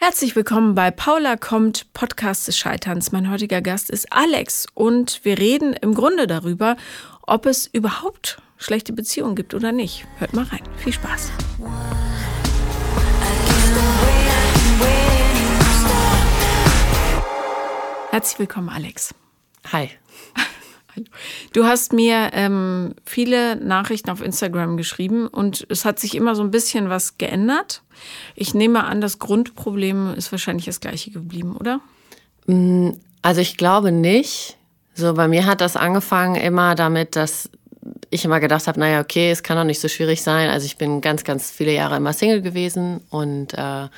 Herzlich willkommen bei Paula kommt, Podcast des Scheiterns. Mein heutiger Gast ist Alex und wir reden im Grunde darüber, ob es überhaupt schlechte Beziehungen gibt oder nicht. Hört mal rein. Viel Spaß. Herzlich willkommen, Alex. Hi. Du hast mir ähm, viele Nachrichten auf Instagram geschrieben und es hat sich immer so ein bisschen was geändert. Ich nehme an, das Grundproblem ist wahrscheinlich das gleiche geblieben, oder? Mm, also ich glaube nicht. So bei mir hat das angefangen immer damit, dass ich immer gedacht habe, naja, okay, es kann doch nicht so schwierig sein. Also ich bin ganz, ganz viele Jahre immer Single gewesen und äh,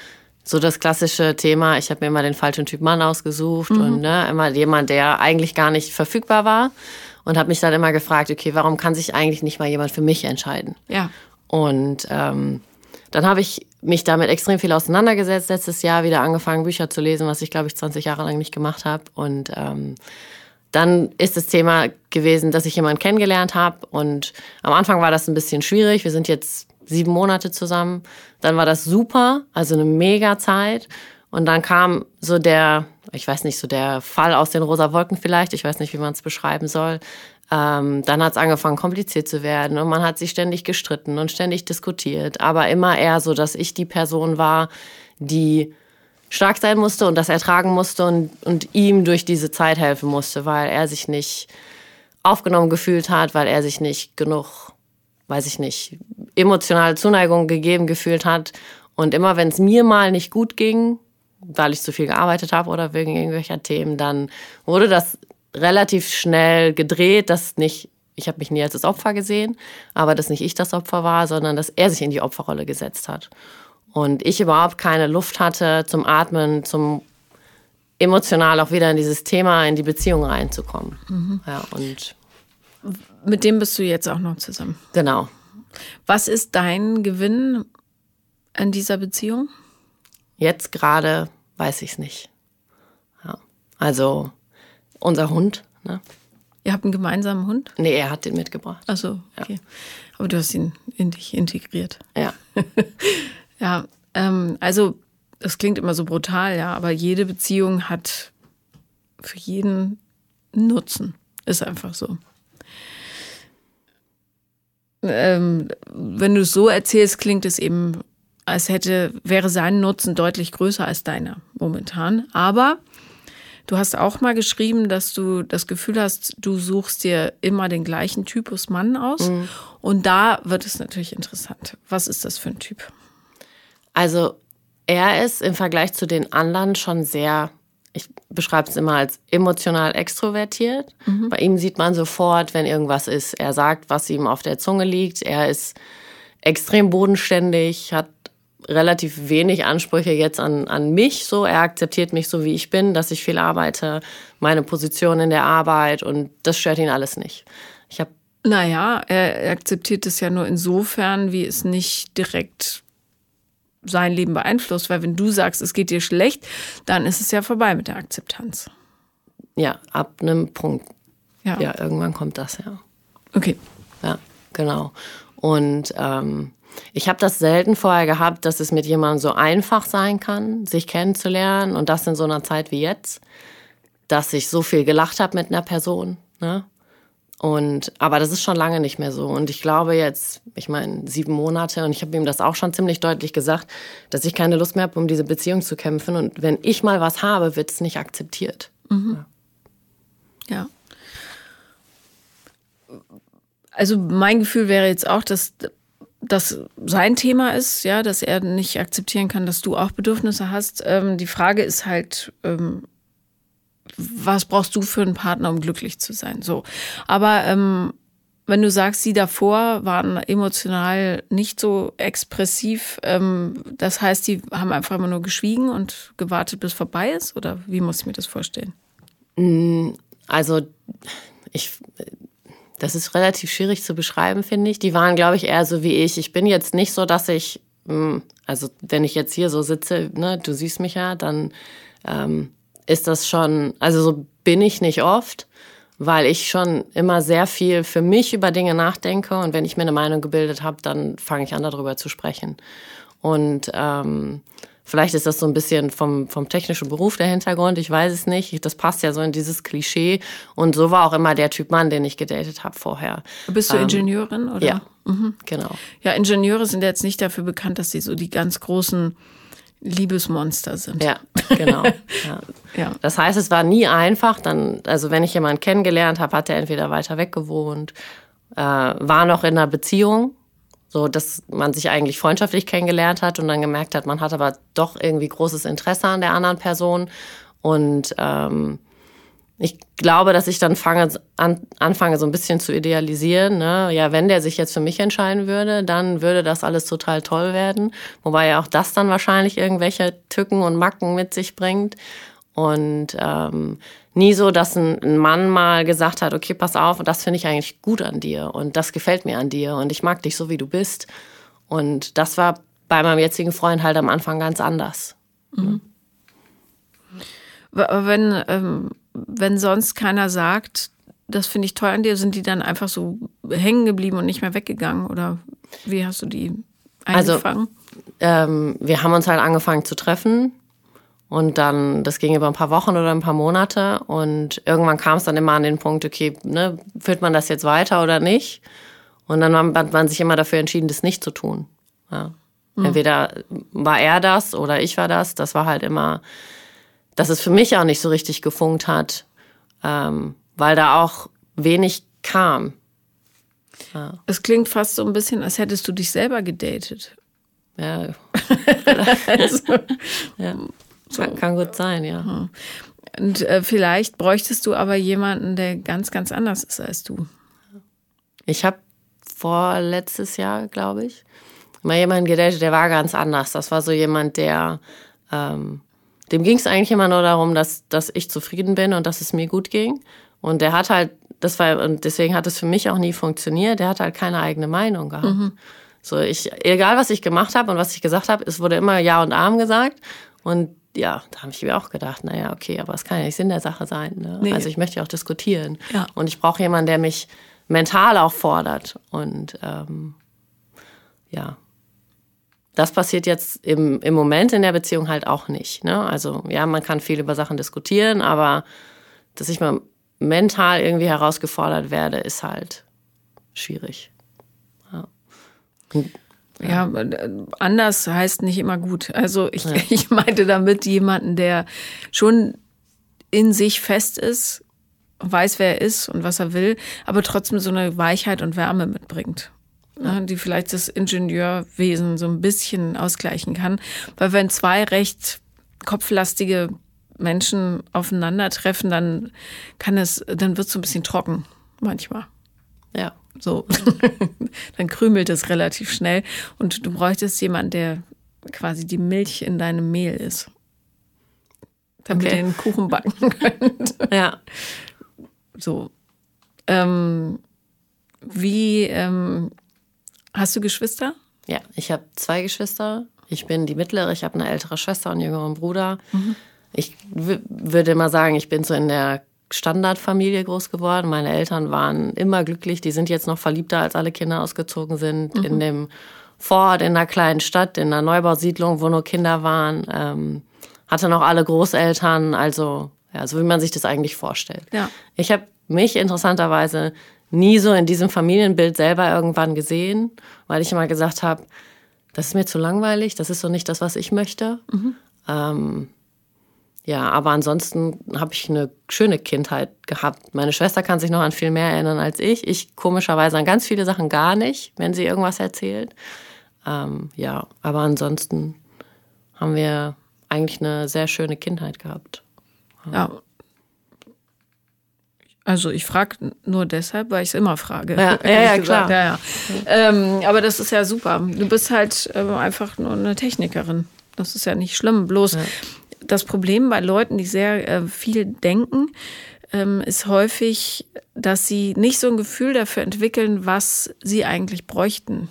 so das klassische Thema, ich habe mir immer den falschen Typ Mann ausgesucht mhm. und ne, immer jemand, der eigentlich gar nicht verfügbar war und habe mich dann immer gefragt, okay, warum kann sich eigentlich nicht mal jemand für mich entscheiden? Ja. Und ähm, dann habe ich mich damit extrem viel auseinandergesetzt, letztes Jahr wieder angefangen, Bücher zu lesen, was ich, glaube ich, 20 Jahre lang nicht gemacht habe. Und ähm, dann ist das Thema gewesen, dass ich jemanden kennengelernt habe. Und am Anfang war das ein bisschen schwierig. Wir sind jetzt sieben Monate zusammen. Dann war das super, also eine mega Zeit. Und dann kam so der, ich weiß nicht, so der Fall aus den rosa Wolken vielleicht, ich weiß nicht, wie man es beschreiben soll. Ähm, dann hat es angefangen, kompliziert zu werden und man hat sich ständig gestritten und ständig diskutiert. Aber immer eher so, dass ich die Person war, die stark sein musste und das ertragen musste und, und ihm durch diese Zeit helfen musste, weil er sich nicht aufgenommen gefühlt hat, weil er sich nicht genug weiß ich nicht, emotionale Zuneigung gegeben gefühlt hat. Und immer wenn es mir mal nicht gut ging, weil ich zu viel gearbeitet habe oder wegen irgendwelcher Themen, dann wurde das relativ schnell gedreht, dass nicht, ich habe mich nie als das Opfer gesehen, aber dass nicht ich das Opfer war, sondern dass er sich in die Opferrolle gesetzt hat. Und ich überhaupt keine Luft hatte zum Atmen, zum emotional auch wieder in dieses Thema, in die Beziehung reinzukommen. Mhm. Ja, und mit dem bist du jetzt auch noch zusammen. Genau. Was ist dein Gewinn in dieser Beziehung? Jetzt gerade weiß ich es nicht. Ja. Also unser Hund. Ne? Ihr habt einen gemeinsamen Hund? Nee, er hat den mitgebracht. Achso, okay. Ja. Aber du hast ihn in dich integriert. Ja. ja, ähm, also das klingt immer so brutal, ja, aber jede Beziehung hat für jeden Nutzen. Ist einfach so ähm, wenn du es so erzählst, klingt es eben, als hätte, wäre sein Nutzen deutlich größer als deiner momentan. Aber du hast auch mal geschrieben, dass du das Gefühl hast, du suchst dir immer den gleichen Typus Mann aus. Mhm. Und da wird es natürlich interessant. Was ist das für ein Typ? Also, er ist im Vergleich zu den anderen schon sehr ich beschreibe es immer als emotional extrovertiert. Mhm. Bei ihm sieht man sofort, wenn irgendwas ist. Er sagt, was ihm auf der Zunge liegt. Er ist extrem bodenständig, hat relativ wenig Ansprüche jetzt an, an mich. So, er akzeptiert mich so, wie ich bin, dass ich viel arbeite, meine Position in der Arbeit und das stört ihn alles nicht. Ich habe naja, er akzeptiert es ja nur insofern, wie es nicht direkt sein Leben beeinflusst, weil wenn du sagst, es geht dir schlecht, dann ist es ja vorbei mit der Akzeptanz. Ja, ab einem Punkt. Ja, ja irgendwann kommt das, ja. Okay. Ja, genau. Und ähm, ich habe das selten vorher gehabt, dass es mit jemandem so einfach sein kann, sich kennenzulernen und das in so einer Zeit wie jetzt, dass ich so viel gelacht habe mit einer Person. Ne? Und aber das ist schon lange nicht mehr so. Und ich glaube jetzt, ich meine, sieben Monate und ich habe ihm das auch schon ziemlich deutlich gesagt, dass ich keine Lust mehr habe, um diese Beziehung zu kämpfen. Und wenn ich mal was habe, wird es nicht akzeptiert. Mhm. Ja. Also mein Gefühl wäre jetzt auch, dass das sein Thema ist, ja, dass er nicht akzeptieren kann, dass du auch Bedürfnisse hast. Ähm, die Frage ist halt, ähm, was brauchst du für einen Partner, um glücklich zu sein? So. Aber ähm, wenn du sagst, sie davor waren emotional nicht so expressiv, ähm, das heißt, die haben einfach immer nur geschwiegen und gewartet, bis vorbei ist? Oder wie muss ich mir das vorstellen? Mm, also, ich, das ist relativ schwierig zu beschreiben, finde ich. Die waren, glaube ich, eher so wie ich. Ich bin jetzt nicht so, dass ich, mm, also wenn ich jetzt hier so sitze, ne, du siehst mich ja, dann ähm, ist das schon, also so bin ich nicht oft, weil ich schon immer sehr viel für mich über Dinge nachdenke und wenn ich mir eine Meinung gebildet habe, dann fange ich an, darüber zu sprechen. Und ähm, Vielleicht ist das so ein bisschen vom, vom technischen Beruf der Hintergrund, ich weiß es nicht. Das passt ja so in dieses Klischee. Und so war auch immer der Typ Mann, den ich gedatet habe vorher. Bist du ähm, Ingenieurin? Oder? Ja, mhm. genau. Ja, Ingenieure sind jetzt nicht dafür bekannt, dass sie so die ganz großen Liebesmonster sind. Ja, genau. Ja. ja. Das heißt, es war nie einfach. Dann, also wenn ich jemanden kennengelernt habe, hat er entweder weiter weg gewohnt, äh, war noch in einer Beziehung, so dass man sich eigentlich freundschaftlich kennengelernt hat und dann gemerkt hat, man hat aber doch irgendwie großes Interesse an der anderen Person und ähm, ich glaube, dass ich dann fange, an, anfange, so ein bisschen zu idealisieren. Ne? Ja, wenn der sich jetzt für mich entscheiden würde, dann würde das alles total toll werden. Wobei ja auch das dann wahrscheinlich irgendwelche Tücken und Macken mit sich bringt. Und ähm, nie so, dass ein, ein Mann mal gesagt hat, okay, pass auf, das finde ich eigentlich gut an dir und das gefällt mir an dir und ich mag dich so, wie du bist. Und das war bei meinem jetzigen Freund halt am Anfang ganz anders. Mhm. Wenn ähm, wenn sonst keiner sagt, das finde ich toll an dir, sind die dann einfach so hängen geblieben und nicht mehr weggegangen? Oder wie hast du die eingefangen? Also, ähm, wir haben uns halt angefangen zu treffen. Und dann, das ging über ein paar Wochen oder ein paar Monate. Und irgendwann kam es dann immer an den Punkt, okay, ne, führt man das jetzt weiter oder nicht? Und dann hat man sich immer dafür entschieden, das nicht zu tun. Ja. Mhm. Entweder war er das oder ich war das. Das war halt immer dass es für mich auch nicht so richtig gefunkt hat, ähm, weil da auch wenig kam. Ja. Es klingt fast so ein bisschen, als hättest du dich selber gedatet. Ja. also, ja. So. Kann, gut sein, ja. Und äh, vielleicht bräuchtest du aber jemanden, der ganz, ganz anders ist als du. Ich habe vor letztes Jahr, glaube ich, mal jemanden gedatet, der war ganz anders. Das war so jemand, der ähm, dem ging es eigentlich immer nur darum, dass, dass ich zufrieden bin und dass es mir gut ging. Und der hat halt, das war, und deswegen hat es für mich auch nie funktioniert, der hat halt keine eigene Meinung gehabt. Mhm. So, ich, egal was ich gemacht habe und was ich gesagt habe, es wurde immer Ja und Arm gesagt. Und ja, da habe ich mir auch gedacht, naja, okay, aber es kann ja nicht Sinn der Sache sein. Ne? Nee. Also ich möchte ja auch diskutieren. Ja. Und ich brauche jemanden, der mich mental auch fordert. Und ähm, ja, das passiert jetzt im, im Moment in der Beziehung halt auch nicht. Ne? Also ja, man kann viel über Sachen diskutieren, aber dass ich mal mental irgendwie herausgefordert werde, ist halt schwierig. Ja. Und, ja. ja. anders heißt nicht immer gut. Also ich, ja. ich meinte damit jemanden, der schon in sich fest ist, weiß, wer er ist und was er will, aber trotzdem so eine Weichheit und Wärme mitbringt ne, die vielleicht das Ingenieurwesen so ein bisschen ausgleichen kann. Weil wenn zwei recht kopflastige Menschen aufeinandertreffen, dann kann es, dann wird es so ein bisschen trocken manchmal. Ja. So. dann krümelt es relativ schnell. Und du bräuchtest jemanden, der quasi die Milch in deinem Mehl ist. Damit okay. ihr den Kuchen backen könnt. Ja. So. Ähm, wie, ähm, Hast du Geschwister? Ja, ich habe zwei Geschwister. Ich bin die mittlere, ich habe eine ältere Schwester und einen jüngeren Bruder. Mhm. Ich würde mal sagen, ich bin so in der Standardfamilie groß geworden. Meine Eltern waren immer glücklich. Die sind jetzt noch verliebter, als alle Kinder ausgezogen sind. Mhm. In dem Vorort, in einer kleinen Stadt, in einer Neubausiedlung, wo nur Kinder waren. Ähm, hatte noch alle Großeltern. Also, ja, so wie man sich das eigentlich vorstellt. Ja. Ich habe mich interessanterweise nie so in diesem Familienbild selber irgendwann gesehen, weil ich immer gesagt habe, das ist mir zu langweilig, das ist so nicht das, was ich möchte. Mhm. Ähm, ja, aber ansonsten habe ich eine schöne Kindheit gehabt. Meine Schwester kann sich noch an viel mehr erinnern als ich. Ich komischerweise an ganz viele Sachen gar nicht, wenn sie irgendwas erzählt. Ähm, ja, aber ansonsten haben wir eigentlich eine sehr schöne Kindheit gehabt. Ja, also ich frage nur deshalb, weil ich es immer frage. Ja, ja, ja klar. Ja, ja. Ähm, aber das ist ja super. Du bist halt äh, einfach nur eine Technikerin. Das ist ja nicht schlimm. Bloß das Problem bei Leuten, die sehr äh, viel denken, ähm, ist häufig, dass sie nicht so ein Gefühl dafür entwickeln, was sie eigentlich bräuchten.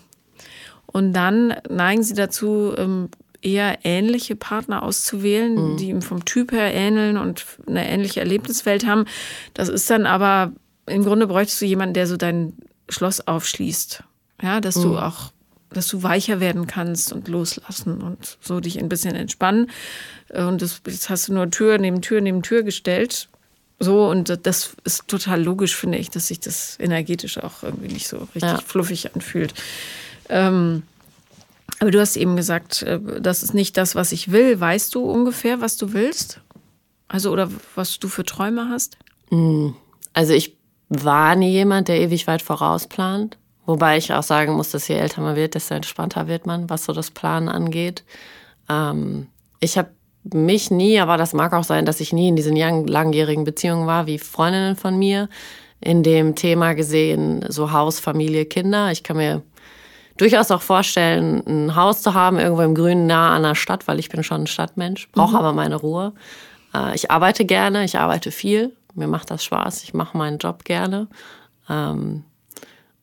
Und dann neigen sie dazu, ähm, eher ähnliche Partner auszuwählen, mhm. die ihm vom Typ her ähneln und eine ähnliche Erlebniswelt haben. Das ist dann aber, im Grunde bräuchtest du jemanden, der so dein Schloss aufschließt. Ja, dass mhm. du auch dass du weicher werden kannst und loslassen und so dich ein bisschen entspannen. Und das, jetzt hast du nur Tür neben Tür neben Tür gestellt. So, und das ist total logisch, finde ich, dass sich das energetisch auch irgendwie nicht so richtig ja. fluffig anfühlt. Ähm, aber du hast eben gesagt, äh, das ist nicht das, was ich will. Weißt du ungefähr, was du willst? Also, oder was du für Träume hast? Hm, also, ich war nie jemand, der ewig weit vorausplant. Wobei ich auch sagen muss, dass je älter man wird, desto entspannter wird man, was so das Planen angeht. Ähm, ich habe mich nie, aber das mag auch sein, dass ich nie in diesen langjährigen Beziehungen war, wie Freundinnen von mir, in dem Thema gesehen, so Haus, Familie, Kinder. Ich kann mir durchaus auch vorstellen, ein Haus zu haben, irgendwo im Grünen, nah an der Stadt, weil ich bin schon ein Stadtmensch, brauche mhm. aber meine Ruhe. Äh, ich arbeite gerne, ich arbeite viel, mir macht das Spaß, ich mache meinen Job gerne. Ähm,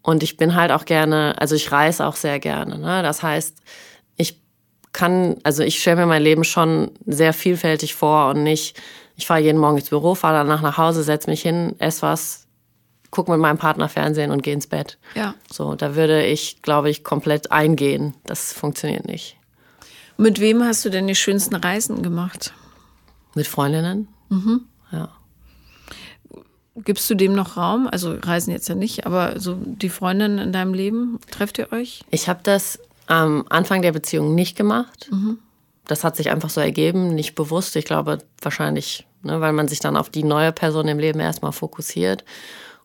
und ich bin halt auch gerne, also ich reise auch sehr gerne. Ne? Das heißt, ich kann, also ich stelle mir mein Leben schon sehr vielfältig vor und nicht, ich fahre jeden Morgen ins Büro, fahre danach nach Hause, setze mich hin, esse was, gucke mit meinem Partner Fernsehen und gehe ins Bett. Ja. So, da würde ich, glaube ich, komplett eingehen. Das funktioniert nicht. Mit wem hast du denn die schönsten Reisen gemacht? Mit Freundinnen. Mhm. Ja. Gibst du dem noch Raum? Also Reisen jetzt ja nicht, aber so die Freundin in deinem Leben, trefft ihr euch? Ich habe das am Anfang der Beziehung nicht gemacht. Mhm. Das hat sich einfach so ergeben, nicht bewusst. Ich glaube wahrscheinlich, ne, weil man sich dann auf die neue Person im Leben erstmal fokussiert.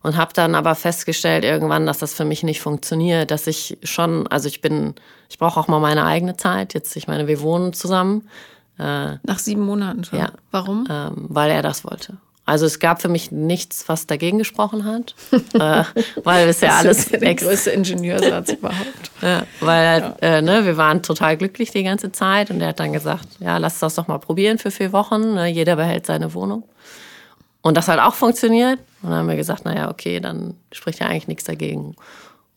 Und habe dann aber festgestellt irgendwann, dass das für mich nicht funktioniert, dass ich schon, also ich bin, ich brauche auch mal meine eigene Zeit. Jetzt, ich meine, wir wohnen zusammen. Äh, Nach sieben Monaten schon. Ja. Warum? Ähm, weil er das wollte. Also es gab für mich nichts, was dagegen gesprochen hat, äh, weil es ja alles das ist der größte Ingenieursatz überhaupt. Ja, weil ja. Äh, ne, wir waren total glücklich die ganze Zeit und er hat dann gesagt, ja, lass das doch mal probieren für vier Wochen. Ne, jeder behält seine Wohnung. Und das hat auch funktioniert. Und dann haben wir gesagt, naja, okay, dann spricht ja eigentlich nichts dagegen.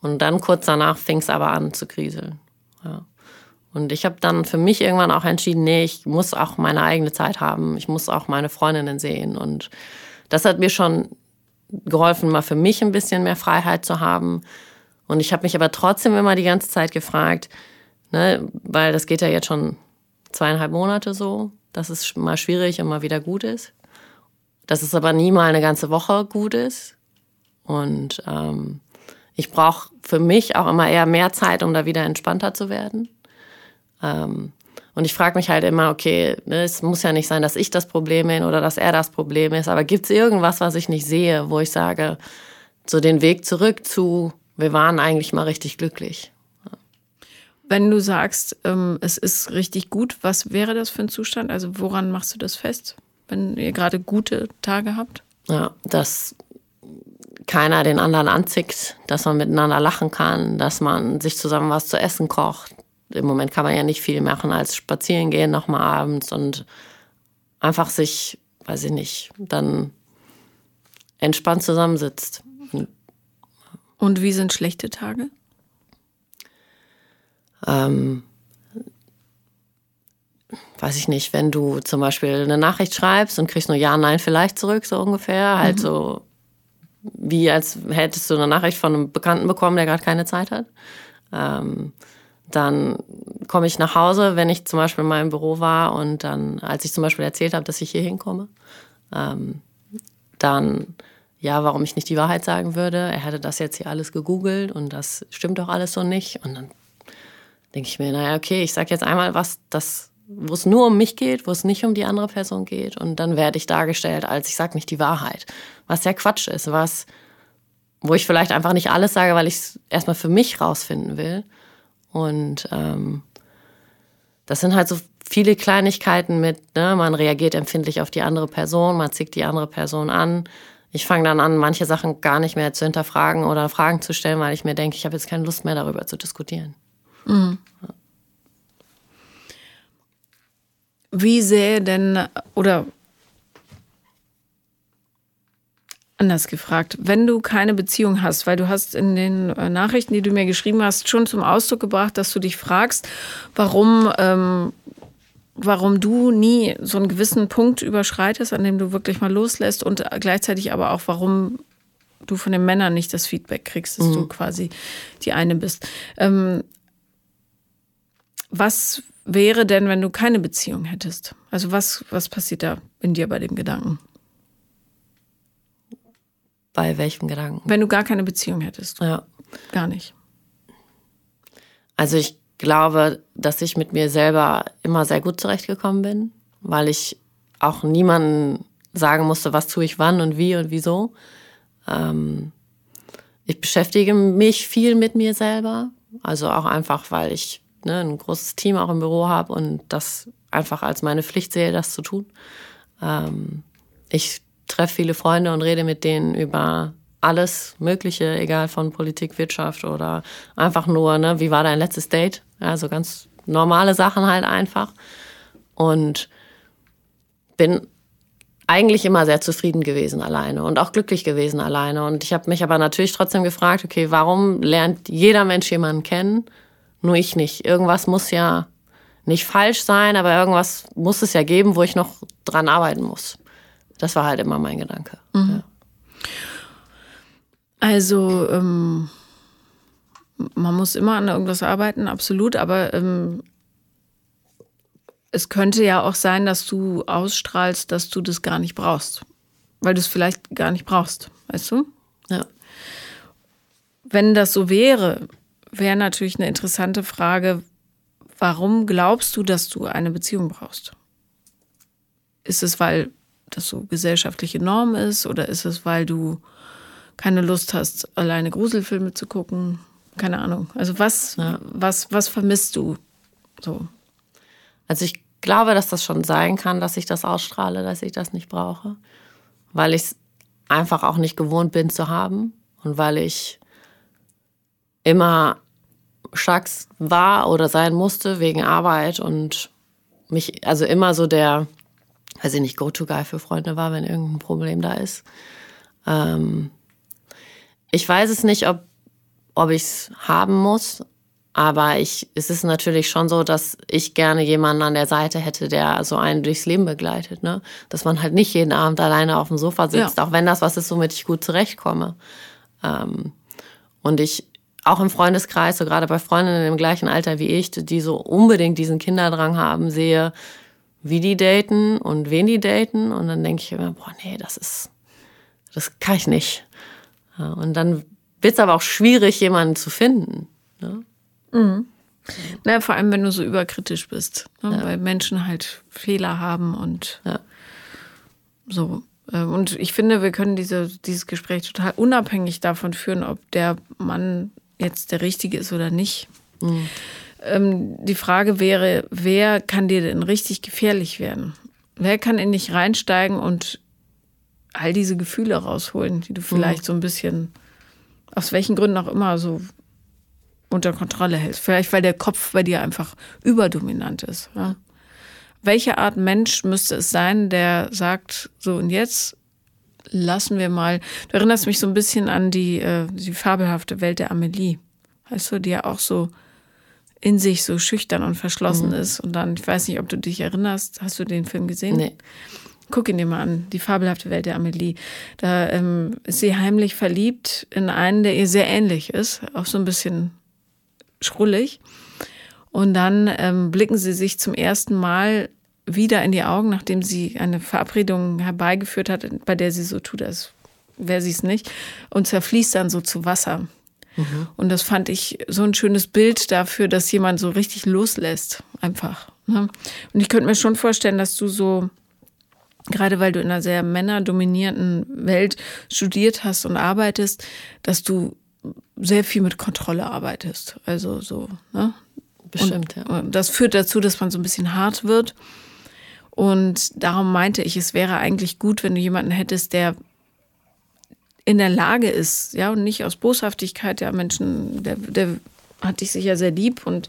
Und dann kurz danach fing es aber an zu kriseln. Ja. Und ich habe dann für mich irgendwann auch entschieden, nee, ich muss auch meine eigene Zeit haben. Ich muss auch meine Freundinnen sehen. Und das hat mir schon geholfen, mal für mich ein bisschen mehr Freiheit zu haben. Und ich habe mich aber trotzdem immer die ganze Zeit gefragt, ne, weil das geht ja jetzt schon zweieinhalb Monate so, dass es mal schwierig und mal wieder gut ist dass es aber nie mal eine ganze Woche gut ist. Und ähm, ich brauche für mich auch immer eher mehr Zeit, um da wieder entspannter zu werden. Ähm, und ich frage mich halt immer, okay, ne, es muss ja nicht sein, dass ich das Problem bin oder dass er das Problem ist, aber gibt es irgendwas, was ich nicht sehe, wo ich sage, so den Weg zurück zu, wir waren eigentlich mal richtig glücklich. Wenn du sagst, ähm, es ist richtig gut, was wäre das für ein Zustand? Also woran machst du das fest? Wenn ihr gerade gute Tage habt? Ja, dass keiner den anderen anzickt, dass man miteinander lachen kann, dass man sich zusammen was zu essen kocht. Im Moment kann man ja nicht viel machen als spazieren gehen nochmal abends und einfach sich, weiß ich nicht, dann entspannt zusammensitzt. Und wie sind schlechte Tage? Ähm, weiß ich nicht, wenn du zum Beispiel eine Nachricht schreibst und kriegst nur Ja, Nein vielleicht zurück, so ungefähr, halt mhm. so wie als hättest du eine Nachricht von einem Bekannten bekommen, der gerade keine Zeit hat. Ähm, dann komme ich nach Hause, wenn ich zum Beispiel in meinem Büro war und dann, als ich zum Beispiel erzählt habe, dass ich hier hinkomme, ähm, dann, ja, warum ich nicht die Wahrheit sagen würde. Er hätte das jetzt hier alles gegoogelt und das stimmt doch alles so nicht. Und dann denke ich mir, naja, okay, ich sage jetzt einmal was, das wo es nur um mich geht, wo es nicht um die andere Person geht. Und dann werde ich dargestellt als, ich sage nicht die Wahrheit. Was ja Quatsch ist, was, wo ich vielleicht einfach nicht alles sage, weil ich es erstmal für mich rausfinden will. Und ähm, das sind halt so viele Kleinigkeiten mit, ne, man reagiert empfindlich auf die andere Person, man zieht die andere Person an. Ich fange dann an, manche Sachen gar nicht mehr zu hinterfragen oder Fragen zu stellen, weil ich mir denke, ich habe jetzt keine Lust mehr darüber zu diskutieren. Mhm. Ja. Wie sähe denn, oder anders gefragt, wenn du keine Beziehung hast, weil du hast in den äh, Nachrichten, die du mir geschrieben hast, schon zum Ausdruck gebracht, dass du dich fragst, warum, ähm, warum du nie so einen gewissen Punkt überschreitest, an dem du wirklich mal loslässt und gleichzeitig aber auch, warum du von den Männern nicht das Feedback kriegst, dass mhm. du quasi die eine bist. Ähm, was wäre denn, wenn du keine Beziehung hättest? Also was, was passiert da in dir bei dem Gedanken? Bei welchem Gedanken? Wenn du gar keine Beziehung hättest. Ja. Gar nicht. Also ich glaube, dass ich mit mir selber immer sehr gut zurechtgekommen bin, weil ich auch niemanden sagen musste, was tue ich wann und wie und wieso. Ähm, ich beschäftige mich viel mit mir selber, also auch einfach, weil ich ne, ein großes Team auch im Büro habe und das einfach als meine Pflicht sehe, das zu tun. Ähm, ich treffe viele Freunde und rede mit denen über alles Mögliche, egal von Politik, Wirtschaft oder einfach nur, ne, wie war dein letztes Date? Also ganz normale Sachen halt einfach. Und bin eigentlich immer sehr zufrieden gewesen alleine und auch glücklich gewesen alleine. Und ich habe mich aber natürlich trotzdem gefragt, okay, warum lernt jeder Mensch jemanden kennen, nur ich nicht? Irgendwas muss ja nicht falsch sein, aber irgendwas muss es ja geben, wo ich noch dran arbeiten muss. Das war halt immer mein Gedanke. Mhm. Ja. Also ähm, man muss immer an irgendwas arbeiten, absolut, aber ähm, es könnte ja auch sein, dass du ausstrahlst, dass du das gar nicht brauchst. Weil du es vielleicht gar nicht brauchst, weißt du? Ja. Wenn das so wäre, wäre natürlich eine interessante Frage, warum glaubst du, dass du eine Beziehung brauchst? Ist es, weil das so gesellschaftliche Norm ist oder ist es, weil du keine Lust hast, alleine Gruselfilme zu gucken? Keine Ahnung. Also was, ja. was, was vermisst du so? Also ich glaube, dass das schon sein kann, dass ich das ausstrahle, dass ich das nicht brauche, weil ich es einfach auch nicht gewohnt bin zu haben und weil ich immer stark war oder sein musste wegen Arbeit und mich, also immer so der, weiß ich nicht, Go-To-Guy für Freunde war, wenn irgendein Problem da ist. Ähm, ich weiß es nicht, ob, ob ich es haben muss, aber ich, es ist natürlich schon so, dass ich gerne jemanden an der Seite hätte, der so einen durchs Leben begleitet. Ne? Dass man halt nicht jeden Abend alleine auf dem Sofa sitzt, ja. auch wenn das was ist, womit ich gut zurechtkomme. Ähm, und ich auch im Freundeskreis, so gerade bei Freundinnen im gleichen Alter wie ich, die so unbedingt diesen Kinderdrang haben, sehe, wie die daten und wen die daten. Und dann denke ich immer, boah, nee, das ist, das kann ich nicht. Und dann wird es aber auch schwierig, jemanden zu finden. Ne? Mhm. Na, vor allem, wenn du so überkritisch bist, ne? ja. weil Menschen halt Fehler haben und ja. so. Äh, und ich finde, wir können diese, dieses Gespräch total unabhängig davon führen, ob der Mann jetzt der Richtige ist oder nicht. Mhm. Ähm, die Frage wäre, wer kann dir denn richtig gefährlich werden? Wer kann in dich reinsteigen und all diese Gefühle rausholen, die du mhm. vielleicht mhm. so ein bisschen, aus welchen Gründen auch immer, so unter Kontrolle hältst. Vielleicht, weil der Kopf bei dir einfach überdominant ist. Ja? Welche Art Mensch müsste es sein, der sagt, so und jetzt lassen wir mal. Du erinnerst mich so ein bisschen an die, äh, die fabelhafte Welt der Amelie. Weißt du, die ja auch so in sich so schüchtern und verschlossen mhm. ist. Und dann, ich weiß nicht, ob du dich erinnerst, hast du den Film gesehen? Nee. Guck ihn dir mal an, die fabelhafte Welt der Amelie. Da ähm, ist sie heimlich verliebt in einen, der ihr sehr ähnlich ist, auch so ein bisschen schrullig. Und dann ähm, blicken sie sich zum ersten Mal wieder in die Augen, nachdem sie eine Verabredung herbeigeführt hat, bei der sie so tut, als wäre sie es nicht, und zerfließt dann so zu Wasser. Mhm. Und das fand ich so ein schönes Bild dafür, dass jemand so richtig loslässt, einfach. Ne? Und ich könnte mir schon vorstellen, dass du so, gerade weil du in einer sehr männerdominierten Welt studiert hast und arbeitest, dass du sehr viel mit Kontrolle arbeitest. Also so, ne? Bestimmt, und, ja. Das führt dazu, dass man so ein bisschen hart wird. Und darum meinte ich, es wäre eigentlich gut, wenn du jemanden hättest, der in der Lage ist, ja, und nicht aus Boshaftigkeit, ja, Menschen, der, der hat dich sicher sehr lieb und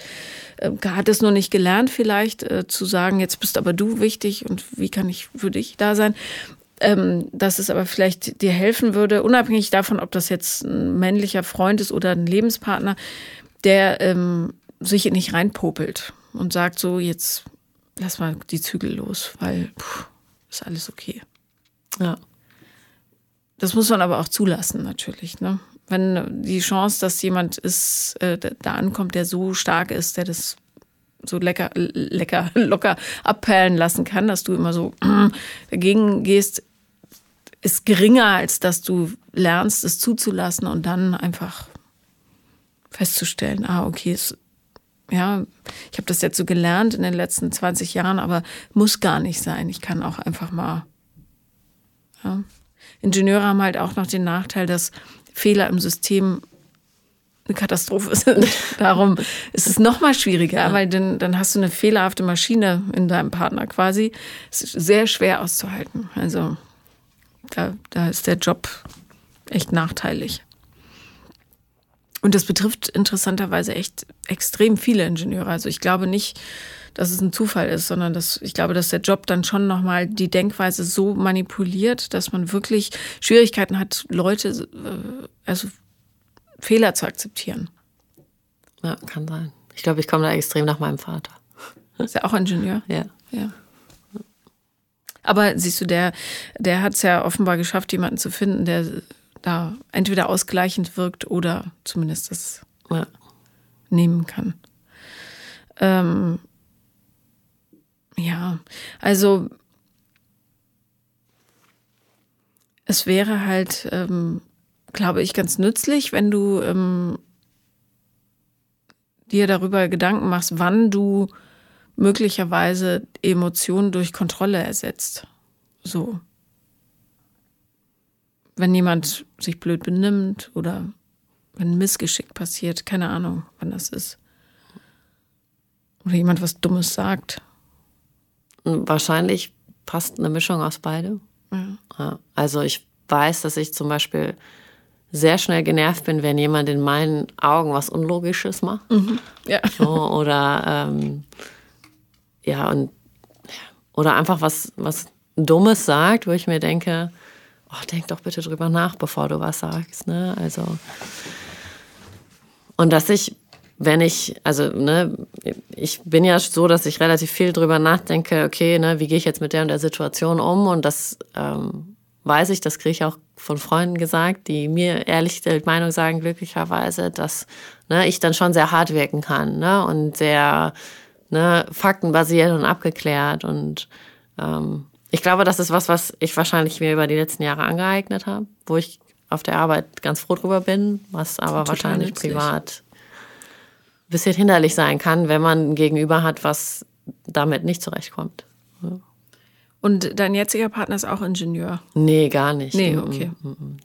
äh, hat es nur nicht gelernt, vielleicht äh, zu sagen, jetzt bist aber du wichtig und wie kann ich für dich da sein, ähm, dass es aber vielleicht dir helfen würde, unabhängig davon, ob das jetzt ein männlicher Freund ist oder ein Lebenspartner, der ähm, sich nicht reinpopelt und sagt so, jetzt lass mal die Zügel los, weil pff, ist alles okay. Ja. Das muss man aber auch zulassen, natürlich. Ne? Wenn die Chance, dass jemand ist, äh, da ankommt, der so stark ist, der das so lecker, lecker, locker abperlen lassen kann, dass du immer so dagegen gehst, ist geringer, als dass du lernst, es zuzulassen und dann einfach festzustellen, ah, okay, es, ja, ich habe das jetzt so gelernt in den letzten 20 Jahren, aber muss gar nicht sein. Ich kann auch einfach mal. Ja. Ingenieure haben halt auch noch den Nachteil, dass Fehler im System eine Katastrophe sind. Darum ist es noch mal schwieriger, ja. weil dann, dann hast du eine fehlerhafte Maschine in deinem Partner quasi. Es ist sehr schwer auszuhalten. Also da, da ist der Job echt nachteilig. Und das betrifft interessanterweise echt extrem viele Ingenieure. Also ich glaube nicht, dass es ein Zufall ist, sondern dass ich glaube, dass der Job dann schon nochmal die Denkweise so manipuliert, dass man wirklich Schwierigkeiten hat, Leute, äh, also Fehler zu akzeptieren. Ja, kann sein. Ich glaube, ich komme da extrem nach meinem Vater. Ist er auch Ingenieur? Ja. Ja. Aber siehst du, der, der hat es ja offenbar geschafft, jemanden zu finden, der da entweder ausgleichend wirkt oder zumindest das ja. nehmen kann. Ähm, ja, also es wäre halt, ähm, glaube ich, ganz nützlich, wenn du ähm, dir darüber Gedanken machst, wann du möglicherweise Emotionen durch Kontrolle ersetzt. So. Wenn jemand sich blöd benimmt oder wenn ein Missgeschick passiert, keine Ahnung, wann das ist. Oder jemand was Dummes sagt. Wahrscheinlich passt eine Mischung aus beide. Ja. Also ich weiß, dass ich zum Beispiel sehr schnell genervt bin, wenn jemand in meinen Augen was Unlogisches macht. Mhm. Ja. So, oder ähm, ja, und oder einfach was, was Dummes sagt, wo ich mir denke, oh, denk doch bitte drüber nach, bevor du was sagst. Ne? Also und dass ich, wenn ich, also ne, ich bin ja so, dass ich relativ viel drüber nachdenke, okay, ne, wie gehe ich jetzt mit der und der Situation um und das ähm, weiß ich, das kriege ich auch von Freunden gesagt, die mir ehrlich die Meinung sagen, glücklicherweise, dass ne, ich dann schon sehr hart wirken kann ne, und sehr ne, faktenbasiert und abgeklärt und ähm, ich glaube, das ist was, was ich wahrscheinlich mir über die letzten Jahre angeeignet habe, wo ich auf der Arbeit ganz froh drüber bin, was aber wahrscheinlich nützlich. privat ein bisschen hinderlich sein kann, wenn man ein Gegenüber hat, was damit nicht zurechtkommt. Ja. Und dein jetziger Partner ist auch Ingenieur? Nee, gar nicht. Nee, okay.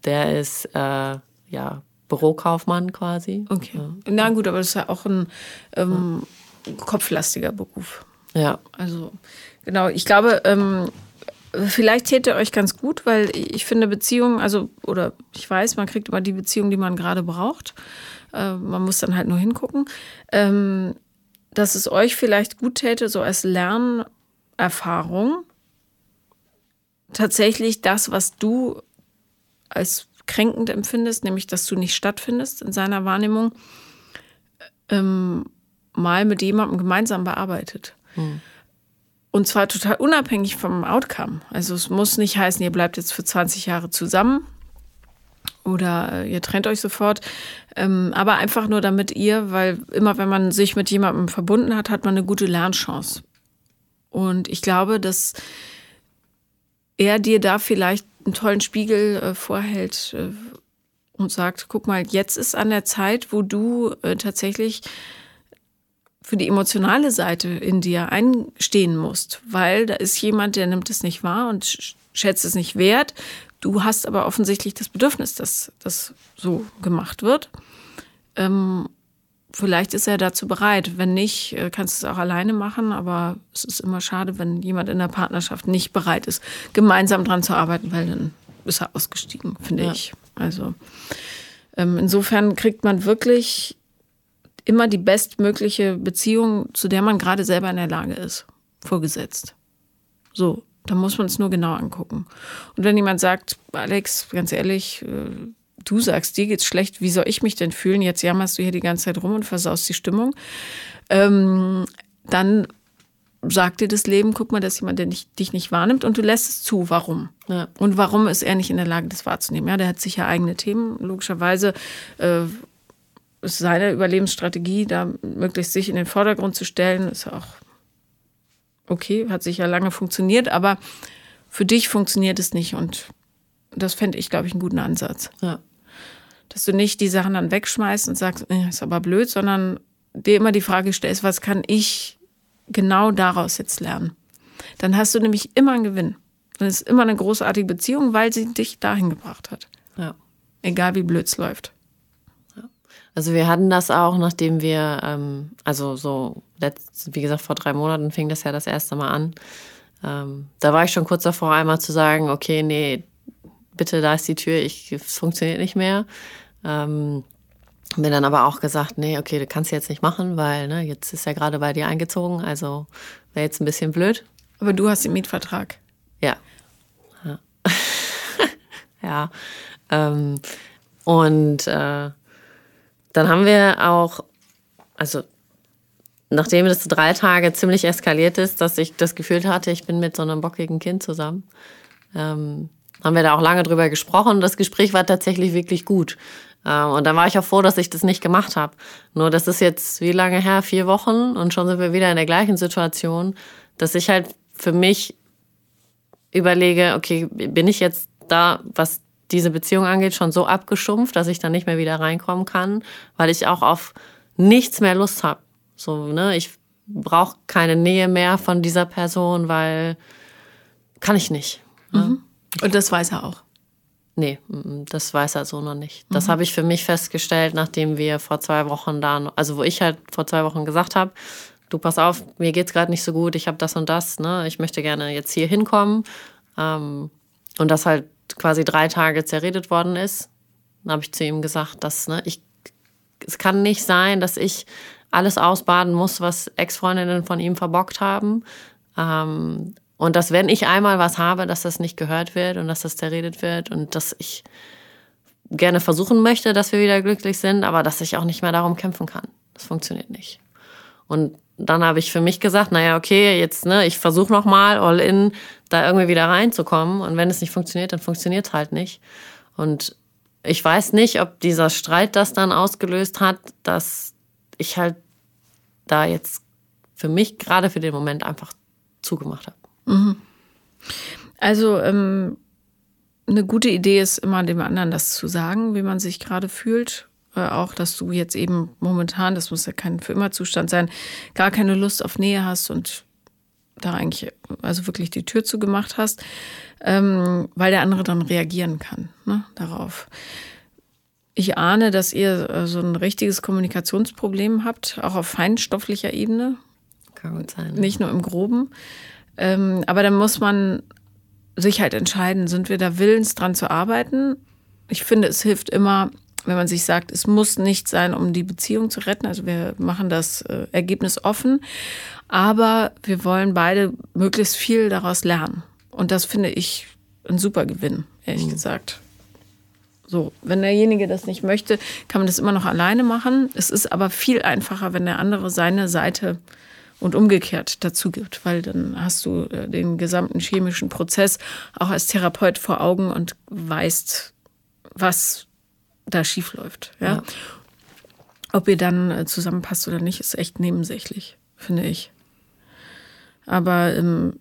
Der ist äh, ja Bürokaufmann quasi. Okay. Ja. Na gut, aber das ist ja auch ein ähm, kopflastiger Beruf. Ja. Also genau, ich glaube, ähm, Vielleicht täte euch ganz gut, weil ich finde Beziehungen, also, oder ich weiß, man kriegt immer die Beziehung, die man gerade braucht. Äh, man muss dann halt nur hingucken. Ähm, dass es euch vielleicht gut täte, so als Lernerfahrung, tatsächlich das, was du als kränkend empfindest, nämlich dass du nicht stattfindest in seiner Wahrnehmung, ähm, mal mit jemandem gemeinsam bearbeitet. Hm. Und zwar total unabhängig vom Outcome. Also es muss nicht heißen, ihr bleibt jetzt für 20 Jahre zusammen oder äh, ihr trennt euch sofort. Ähm, aber einfach nur damit ihr, weil immer wenn man sich mit jemandem verbunden hat, hat man eine gute Lernchance. Und ich glaube, dass er dir da vielleicht einen tollen Spiegel äh, vorhält äh, und sagt, guck mal, jetzt ist an der Zeit, wo du tatsächlich für die emotionale Seite in dir einstehen musst, weil da ist jemand, der nimmt es nicht wahr und schätzt es nicht wert. Du hast aber offensichtlich das Bedürfnis, dass das so gemacht wird. Ähm, vielleicht ist er dazu bereit. Wenn nicht, äh, kannst du es auch alleine machen, aber es ist immer schade, wenn jemand in der Partnerschaft nicht bereit ist, gemeinsam dran zu arbeiten, weil dann ist er ausgestiegen, finde ja. ich. Also ähm, insofern kriegt man wirklich immer die bestmögliche Beziehung, zu der man gerade selber in der Lage ist, vorgesetzt. So, da muss man es nur genau angucken. Und wenn jemand sagt, Alex, ganz ehrlich, äh, du sagst, dir geht's schlecht, wie soll ich mich denn fühlen? Jetzt jammerst du hier die ganze Zeit rum und versaust die Stimmung. Ähm, dann sagt dir das Leben, guck mal, dass jemand, der nicht, dich nicht wahrnimmt und du lässt es zu. Warum? Ja. Und warum ist er nicht in der Lage, das wahrzunehmen? Ja, der hat sicher eigene Themen, logischerweise. Äh, ist seine Überlebensstrategie, da möglichst sich in den Vordergrund zu stellen, ist auch okay, hat sicher lange funktioniert, aber für dich funktioniert es nicht und das fände ich, glaube ich, einen guten Ansatz. Ja. Dass du nicht die Sachen dann wegschmeißt und sagst, äh, ist aber blöd, sondern dir immer die Frage stellst, was kann ich genau daraus jetzt lernen? Dann hast du nämlich immer einen Gewinn. Dann ist immer eine großartige Beziehung, weil sie dich dahin gebracht hat. Ja. Egal wie blöd es läuft. Also wir hatten das auch, nachdem wir, ähm, also so, letzt, wie gesagt, vor drei Monaten fing das ja das erste Mal an. Ähm, da war ich schon kurz davor, einmal zu sagen, okay, nee, bitte, da ist die Tür, ich, es funktioniert nicht mehr. Ähm, bin dann aber auch gesagt, nee, okay, du kannst jetzt nicht machen, weil ne, jetzt ist er gerade bei dir eingezogen, also wäre jetzt ein bisschen blöd. Aber du hast den Mietvertrag. Ja. Ja. ja. Ähm, und äh, dann haben wir auch, also nachdem das drei Tage ziemlich eskaliert ist, dass ich das Gefühl hatte, ich bin mit so einem bockigen Kind zusammen, ähm, haben wir da auch lange drüber gesprochen. Das Gespräch war tatsächlich wirklich gut. Ähm, und dann war ich auch froh, dass ich das nicht gemacht habe. Nur das ist jetzt wie lange her? Vier Wochen und schon sind wir wieder in der gleichen Situation, dass ich halt für mich überlege, okay, bin ich jetzt da, was diese Beziehung angeht, schon so abgestumpft, dass ich dann nicht mehr wieder reinkommen kann, weil ich auch auf nichts mehr Lust habe. So, ne, ich brauche keine Nähe mehr von dieser Person, weil kann ich nicht. Ne? Mhm. Und das weiß er auch. Nee, das weiß er so noch nicht. Das mhm. habe ich für mich festgestellt, nachdem wir vor zwei Wochen da, also wo ich halt vor zwei Wochen gesagt habe, du pass auf, mir geht's gerade nicht so gut, ich habe das und das, ne, ich möchte gerne jetzt hier hinkommen. Ähm, und das halt quasi drei Tage zerredet worden ist, dann habe ich zu ihm gesagt, dass ne, ich, es kann nicht sein, dass ich alles ausbaden muss, was Ex-Freundinnen von ihm verbockt haben. Ähm, und dass, wenn ich einmal was habe, dass das nicht gehört wird und dass das zerredet wird und dass ich gerne versuchen möchte, dass wir wieder glücklich sind, aber dass ich auch nicht mehr darum kämpfen kann. Das funktioniert nicht. Und dann habe ich für mich gesagt, naja, okay, jetzt, ne, ich versuche nochmal all in, da irgendwie wieder reinzukommen. Und wenn es nicht funktioniert, dann funktioniert es halt nicht. Und ich weiß nicht, ob dieser Streit das dann ausgelöst hat, dass ich halt da jetzt für mich gerade für den Moment einfach zugemacht habe. Mhm. Also ähm, eine gute Idee ist immer dem anderen das zu sagen, wie man sich gerade fühlt äh, auch, dass du jetzt eben momentan, das muss ja kein für immer Zustand sein, gar keine Lust auf Nähe hast und da eigentlich also wirklich die Tür zugemacht hast, ähm, weil der andere dann reagieren kann ne, darauf. Ich ahne, dass ihr äh, so ein richtiges Kommunikationsproblem habt, auch auf feinstofflicher Ebene. Kann gut sein. Nicht nur im Groben. Ähm, aber dann muss man sich halt entscheiden, sind wir da willens dran zu arbeiten? Ich finde, es hilft immer, wenn man sich sagt, es muss nicht sein, um die Beziehung zu retten. Also wir machen das äh, Ergebnis offen, aber wir wollen beide möglichst viel daraus lernen. Und das finde ich ein super Gewinn, ehrlich mhm. gesagt. So, wenn derjenige das nicht möchte, kann man das immer noch alleine machen. Es ist aber viel einfacher, wenn der andere seine Seite und umgekehrt dazu gibt, weil dann hast du äh, den gesamten chemischen Prozess auch als Therapeut vor Augen und weißt, was da schief läuft. Ja? ja. Ob ihr dann äh, zusammenpasst oder nicht, ist echt nebensächlich, finde ich. Aber ähm,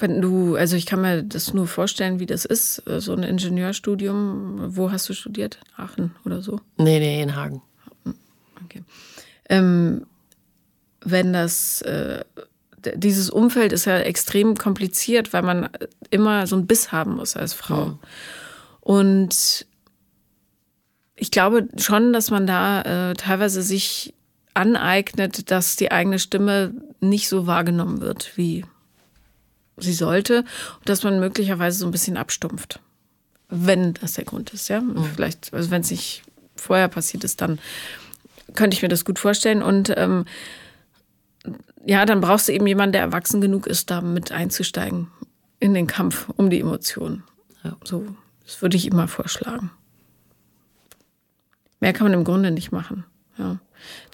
wenn du, also ich kann mir das nur vorstellen, wie das ist, äh, so ein Ingenieurstudium. Wo hast du studiert? Aachen oder so? Nee, nee, in Hagen. Okay. Ähm, wenn das, äh, dieses Umfeld ist ja extrem kompliziert, weil man immer so einen Biss haben muss als Frau. Mhm. Und ich glaube schon, dass man da äh, teilweise sich aneignet, dass die eigene Stimme nicht so wahrgenommen wird, wie sie sollte, und dass man möglicherweise so ein bisschen abstumpft, wenn das der Grund ist, ja. Mhm. Vielleicht, also wenn es nicht vorher passiert ist, dann könnte ich mir das gut vorstellen. Und ähm, ja, dann brauchst du eben jemanden, der erwachsen genug ist, da mit einzusteigen in den Kampf um die Emotionen. Ja. So, das würde ich immer vorschlagen. Mehr kann man im Grunde nicht machen. Ja.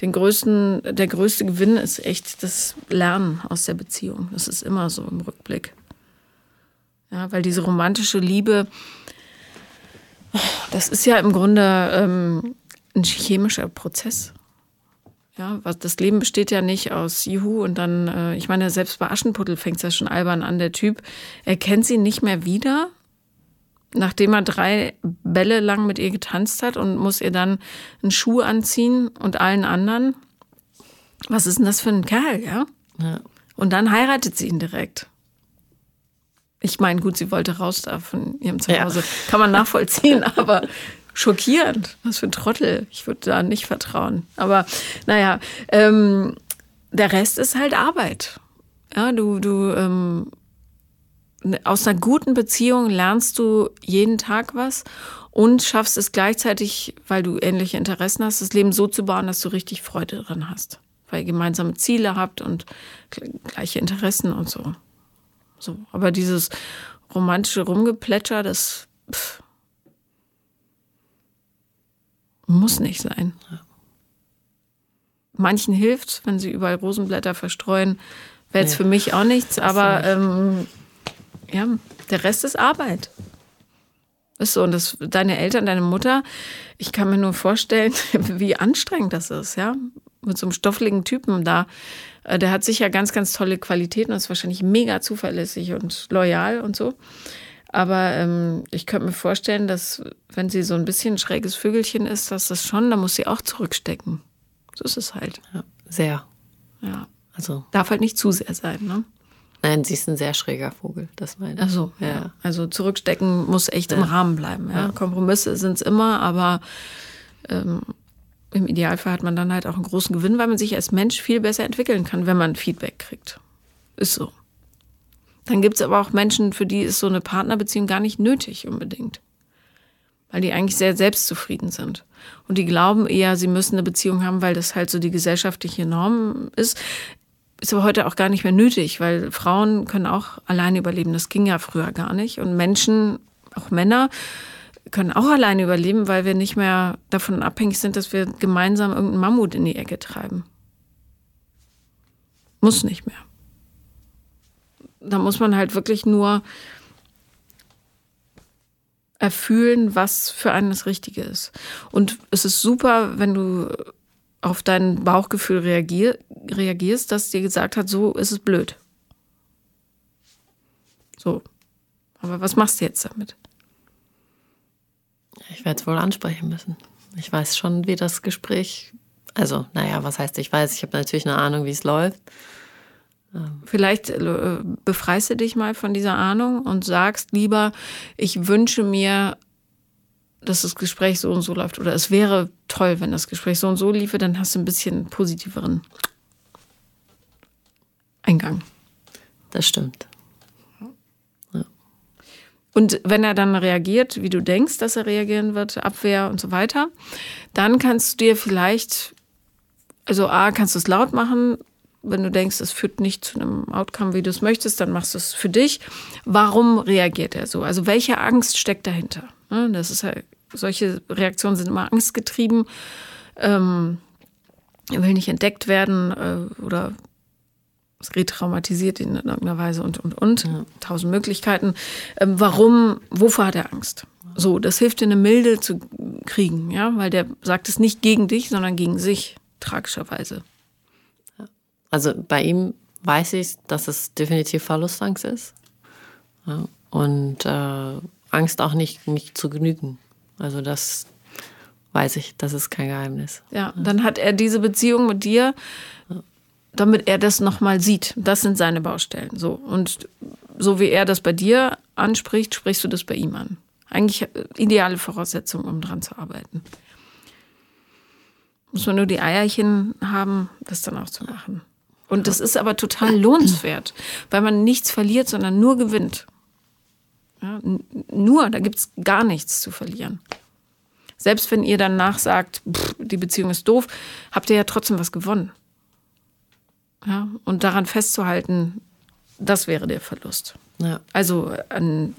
Den größten, der größte Gewinn ist echt das Lernen aus der Beziehung. Das ist immer so im Rückblick. Ja, weil diese romantische Liebe, das ist ja im Grunde ähm, ein chemischer Prozess. Ja, was, das Leben besteht ja nicht aus Juhu und dann, äh, ich meine, selbst bei Aschenputtel fängt es ja schon albern an. Der Typ erkennt sie nicht mehr wieder, nachdem er drei Bälle lang mit ihr getanzt hat und muss ihr dann einen Schuh anziehen und allen anderen. Was ist denn das für ein Kerl, ja? ja. Und dann heiratet sie ihn direkt. Ich meine, gut, sie wollte raus da von ihrem Zuhause. Ja. Kann man nachvollziehen, aber schockierend. Was für ein Trottel. Ich würde da nicht vertrauen. Aber naja, ähm, der Rest ist halt Arbeit. Ja, du, du, ähm, aus einer guten Beziehung lernst du jeden Tag was und schaffst es gleichzeitig, weil du ähnliche Interessen hast, das Leben so zu bauen, dass du richtig Freude dran hast. Weil ihr gemeinsame Ziele habt und gleiche Interessen und so. So. Aber dieses romantische Rumgeplätscher, das pff, muss nicht sein. Manchen hilft, wenn sie überall Rosenblätter verstreuen, wäre jetzt nee. für mich auch nichts, aber ähm, ja, der Rest ist Arbeit. Ist so. Und das, deine Eltern, deine Mutter, ich kann mir nur vorstellen, wie anstrengend das ist, ja. Mit so einem stoffeligen Typen da. Äh, der hat sicher ganz, ganz tolle Qualitäten und ist wahrscheinlich mega zuverlässig und loyal und so. Aber ähm, ich könnte mir vorstellen, dass wenn sie so ein bisschen ein schräges Vögelchen ist, dass das schon, da muss sie auch zurückstecken. So ist es halt. Ja, sehr. Ja. Also. Darf halt nicht zu sehr sein, ne? Nein, sie ist ein sehr schräger Vogel, das meine ich. Ach so, ja. ja. Also zurückstecken muss echt ja. im Rahmen bleiben. Ja? ja. Kompromisse sind es immer, aber ähm, im Idealfall hat man dann halt auch einen großen Gewinn, weil man sich als Mensch viel besser entwickeln kann, wenn man Feedback kriegt. Ist so. Dann gibt es aber auch Menschen, für die ist so eine Partnerbeziehung gar nicht nötig unbedingt. Weil die eigentlich sehr selbstzufrieden sind. Und die glauben eher, sie müssen eine Beziehung haben, weil das halt so die gesellschaftliche Norm ist. Ist aber heute auch gar nicht mehr nötig, weil Frauen können auch alleine überleben. Das ging ja früher gar nicht. Und Menschen, auch Männer, können auch alleine überleben, weil wir nicht mehr davon abhängig sind, dass wir gemeinsam irgendeinen Mammut in die Ecke treiben. Muss nicht mehr. Da muss man halt wirklich nur erfühlen, was für einen das Richtige ist. Und es ist super, wenn du auf dein Bauchgefühl reagier, reagierst, das dir gesagt hat, so ist es blöd. So. Aber was machst du jetzt damit? Ich werde es wohl ansprechen müssen. Ich weiß schon, wie das Gespräch, also, naja, was heißt, ich weiß, ich habe natürlich eine Ahnung, wie es läuft. Vielleicht äh, befreist du dich mal von dieser Ahnung und sagst lieber, ich wünsche mir, dass das Gespräch so und so läuft. Oder es wäre toll, wenn das Gespräch so und so liefe, dann hast du ein bisschen positiveren Eingang. Das stimmt. Und wenn er dann reagiert, wie du denkst, dass er reagieren wird, Abwehr und so weiter, dann kannst du dir vielleicht, also A, kannst du es laut machen, wenn du denkst, es führt nicht zu einem Outcome, wie du es möchtest, dann machst du es für dich. Warum reagiert er so? Also welche Angst steckt dahinter? Ne, das ist halt, solche Reaktionen sind immer angstgetrieben. Ähm, er will nicht entdeckt werden äh, oder es retraumatisiert ihn in irgendeiner Weise und, und, und. Ja. Tausend Möglichkeiten. Ähm, warum, wovor hat er Angst? So, das hilft dir eine Milde zu kriegen, ja, weil der sagt es nicht gegen dich, sondern gegen sich, tragischerweise. Also bei ihm weiß ich, dass es definitiv Verlustangst ist. Ja, und äh, Angst auch nicht, nicht zu genügen. Also das weiß ich, das ist kein Geheimnis. Ja, dann hat er diese Beziehung mit dir, damit er das nochmal sieht. Das sind seine Baustellen. So. Und so wie er das bei dir anspricht, sprichst du das bei ihm an. Eigentlich ideale Voraussetzung, um dran zu arbeiten. Muss man nur die Eierchen haben, das dann auch zu machen. Und das ist aber total lohnenswert, weil man nichts verliert, sondern nur gewinnt. Ja, nur, da gibt es gar nichts zu verlieren. Selbst wenn ihr danach sagt, pff, die Beziehung ist doof, habt ihr ja trotzdem was gewonnen. Ja, und daran festzuhalten, das wäre der Verlust. Ja. Also an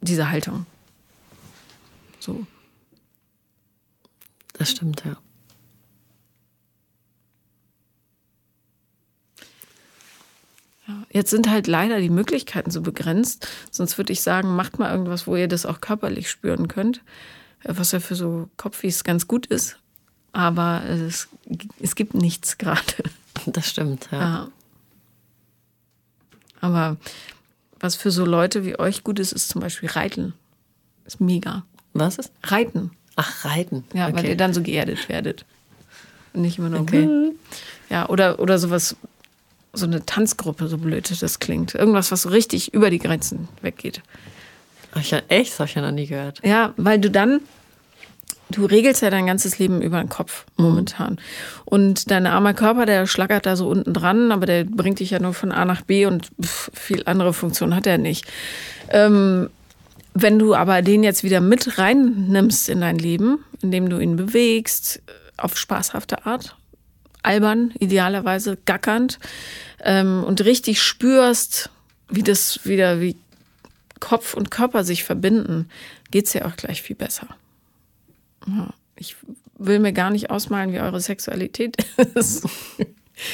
dieser Haltung. So. Das stimmt, ja. Jetzt sind halt leider die Möglichkeiten so begrenzt. Sonst würde ich sagen, macht mal irgendwas, wo ihr das auch körperlich spüren könnt. Äh, was ja für so Kopfis ganz gut ist. aber es, es gibt nichts gerade. Das stimmt, ja. Ja. Aber was für so Leute wie euch gut ist, ist zum Beispiel Reiten. Ist mega. Was ist? Reiten. Ach, Reiten. Ja, weil okay. ihr dann so geerdet werdet. Und nicht immer nur. Okay. Ja, oder, oder sowas, so eine Tanzgruppe, so blöd das klingt. Irgendwas, was so richtig über die Grenzen weggeht. Ach, ich, echt? Das habe ich ja noch nie gehört. Ja, weil du dann, du regelst ja dein ganzes Leben über den Kopf momentan. Und dein armer Körper, der schlackert da so unten dran, aber der bringt dich ja nur von A nach B und pff, viel andere Funktion hat er nicht. Ähm, wenn du aber den jetzt wieder mit reinnimmst in dein Leben, indem du ihn bewegst, äh, auf spaßhafte Art, albern, idealerweise gackernd, ähm, und richtig spürst, wie das wieder, wie Kopf und Körper sich verbinden, geht's dir auch gleich viel besser. Ja, ich will mir gar nicht ausmalen, wie eure Sexualität ist.